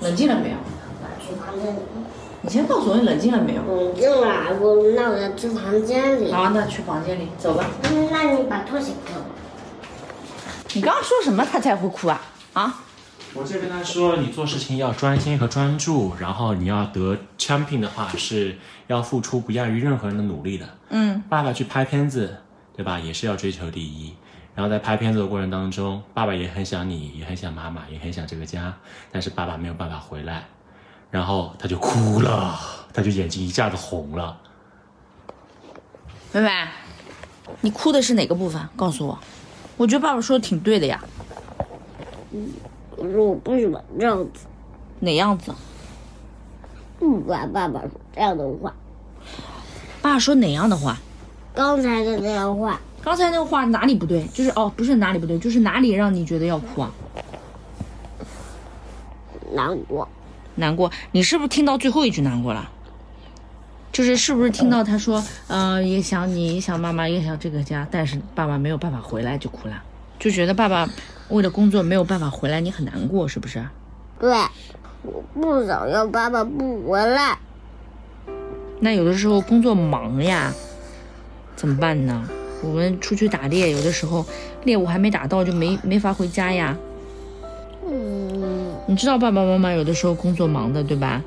冷静了没有？去房间里。你先告诉我你冷静了没有？冷静了，我那我要去房间里。好，那去房间里走吧。嗯，那你把拖鞋给我。你刚刚说什么？他才会哭啊？啊？我就跟他说，你做事情要专心和专注，然后你要得 champion 的话，是要付出不亚于任何人的努力的。嗯，爸爸去拍片子，对吧？也是要追求第一。然后在拍片子的过程当中，爸爸也很想你，也很想妈妈，也很想这个家，但是爸爸没有办法回来，然后他就哭了，他就眼睛一下子红了。妹妹，你哭的是哪个部分？告诉我。我觉得爸爸说的挺对的呀。可是我不喜欢这样子，哪样子？不管爸爸说这样的话，爸爸说哪样的话？刚才的那样话，刚才那个话哪里不对？就是哦，不是哪里不对，就是哪里让你觉得要哭啊？难过。难过？你是不是听到最后一句难过了？就是是不是听到他说，呃，也想你，也想妈妈，也想这个家，但是爸爸没有办法回来就哭了，就觉得爸爸为了工作没有办法回来，你很难过是不是？对，我不想要爸爸不回来。那有的时候工作忙呀，怎么办呢？我们出去打猎，有的时候猎物还没打到就没没法回家呀。嗯，你知道爸爸妈妈有的时候工作忙的，对吧？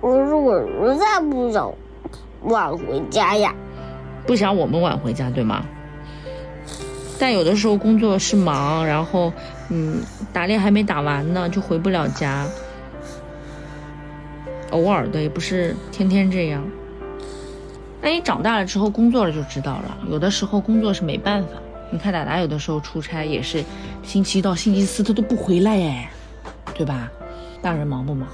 可是我实在不想晚回家呀。不想我们晚回家，对吗？但有的时候工作是忙，然后嗯，打猎还没打完呢，就回不了家。偶尔的，也不是天天这样。那你长大了之后工作了就知道了，有的时候工作是没办法。你看达达有的时候出差也是星期一到星期四他都不回来哎，对吧？大人忙不忙？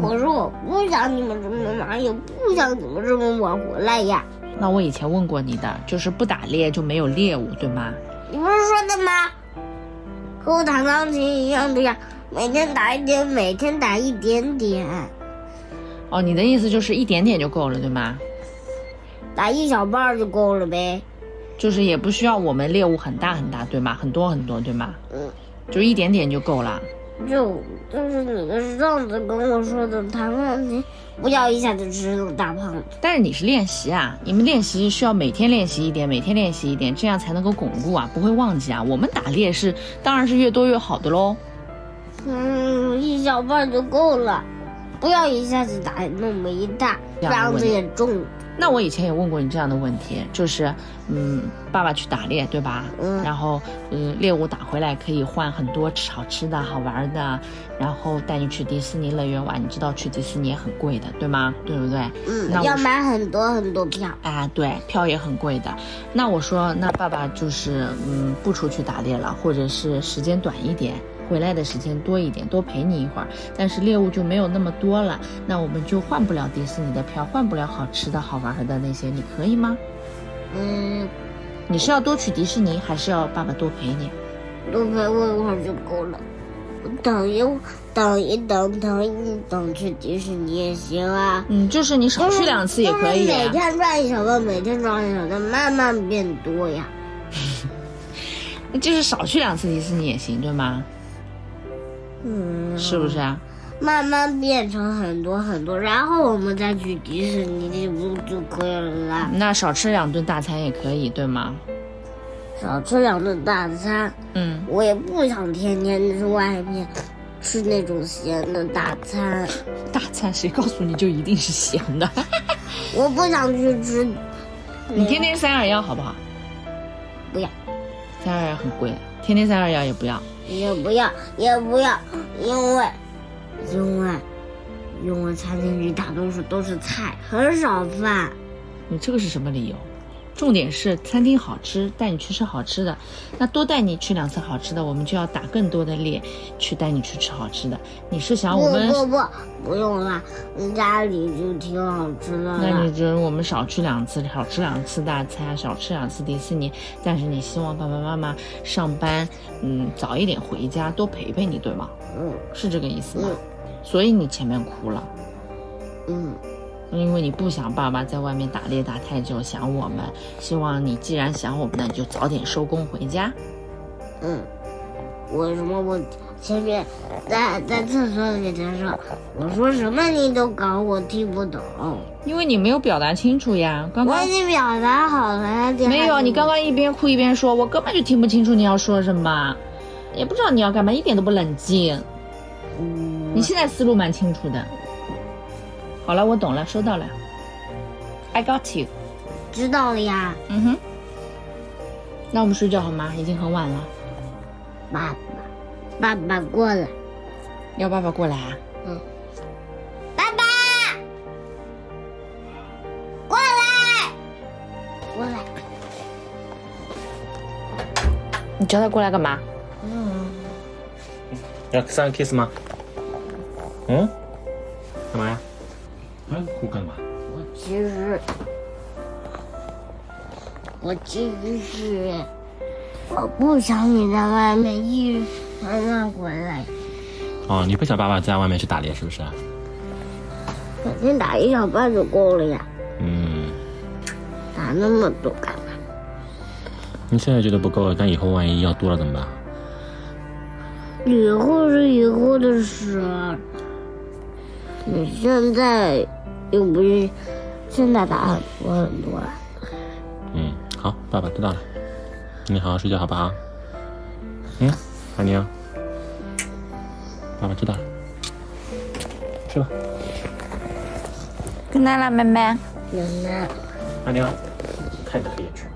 可是我不想你们这么忙，也不想你们这么晚回来呀。那我以前问过你的，就是不打猎就没有猎物，对吗？你不是说的吗？和我弹钢琴一样的呀，每天打一点，每天打一点点，哦，你的意思就是一点点就够了，对吗？打一小半儿就够了呗。就是也不需要我们猎物很大很大，对吗？很多很多，对吗？嗯，就一点点就够了。就就是你的上次跟我说的，弹钢琴不要一下子吃那么大胖子。但是你是练习啊，你们练习需要每天练习一点，每天练习一点，这样才能够巩固啊，不会忘记啊。我们打猎是当然是越多越好的喽。嗯，一小半就够了，不要一下子打那么一大，这样子也重。那我以前也问过你这样的问题，就是，嗯，爸爸去打猎，对吧？嗯然后，嗯，猎物打回来可以换很多吃好吃的好玩的，然后带你去迪士尼乐园玩。你知道去迪士尼也很贵的，对吗？对不对？那嗯，要买很多很多票。啊，对，票也很贵的。那我说，那爸爸就是嗯，不出去打猎了，或者是时间短一点，回来的时间多一点，多陪你一会儿。但是猎物就没有那么多了，那我们就换不了迪士尼的票，换不了好吃的好玩的那些，你可以吗？嗯，你是要多去迪士尼，还是要爸爸多陪你？多陪我一会儿就够了。等一等一等，等一等去迪士尼也行啊。嗯，就是你少去两次也可以、啊每啊。天赚一小个，每天赚一小个，慢慢变多呀。就是少去两次迪士尼也行，对吗？嗯，是不是啊？慢慢变成很多很多，然后我们再去迪士尼，这不就可以了啦？那少吃两顿大餐也可以，对吗？少吃两顿大餐，嗯，我也不想天天去外面吃那种咸的大餐，大餐谁告诉你就一定是咸的？我不想去吃。你天天三二幺好不好？不要，三二幺很贵的，天天三二幺也不要。也不要，也不要，因为，因为，因为餐厅里大多数都是菜，很少饭。你这个是什么理由？重点是餐厅好吃，带你去吃好吃的。那多带你去两次好吃的，我们就要打更多的猎，去带你去吃好吃的。你是想我们？不不，不不用了，家里就挺好吃的了。那你觉得我们少去两次，少吃两次大餐，少吃两次迪士尼。但是你希望爸爸妈妈上班，嗯，早一点回家，多陪陪你，对吗？嗯是这个意思吗？嗯所以你前面哭了。嗯，因为你不想爸爸在外面打猎打太久，想我们。希望你既然想我们，那你就早点收工回家。嗯，为什么我前面在在厕所里的时候，我说什么你都搞我听不懂。因为你没有表达清楚呀。刚刚我已经表达好了呀，没有，你刚刚一边哭一边说，我根本就听不清楚你要说什么，也不知道你要干嘛，一点都不冷静。嗯，你现在思路蛮清楚的。好了，我懂了，收到了。I got you。知道了呀，嗯哼。那我们睡觉好吗？已经很晚了。爸爸，爸爸过来，要爸爸过来啊？嗯，爸爸，过来，过来，你叫他过来干嘛？嗯，要三个 kiss 吗？嗯？干嘛呀？嗯，哭干嘛？我其实，我其实是，我不想你在外面一直慢慢回来，哦，你不想爸爸在外面去？打猎是不是？每天打一小半就够了呀，嗯，打那么多干嘛？你现在觉得不够，但以后万一要多了怎么办？以后是以后的事，你现在又不是现在打很多很多了。嗯，好，爸爸知道了，你好好睡觉好不好？嗯，阿宁，爸爸知道了，睡吧。Good night 啦，妹妹。奶奶。阿宁，看你的黑眼圈。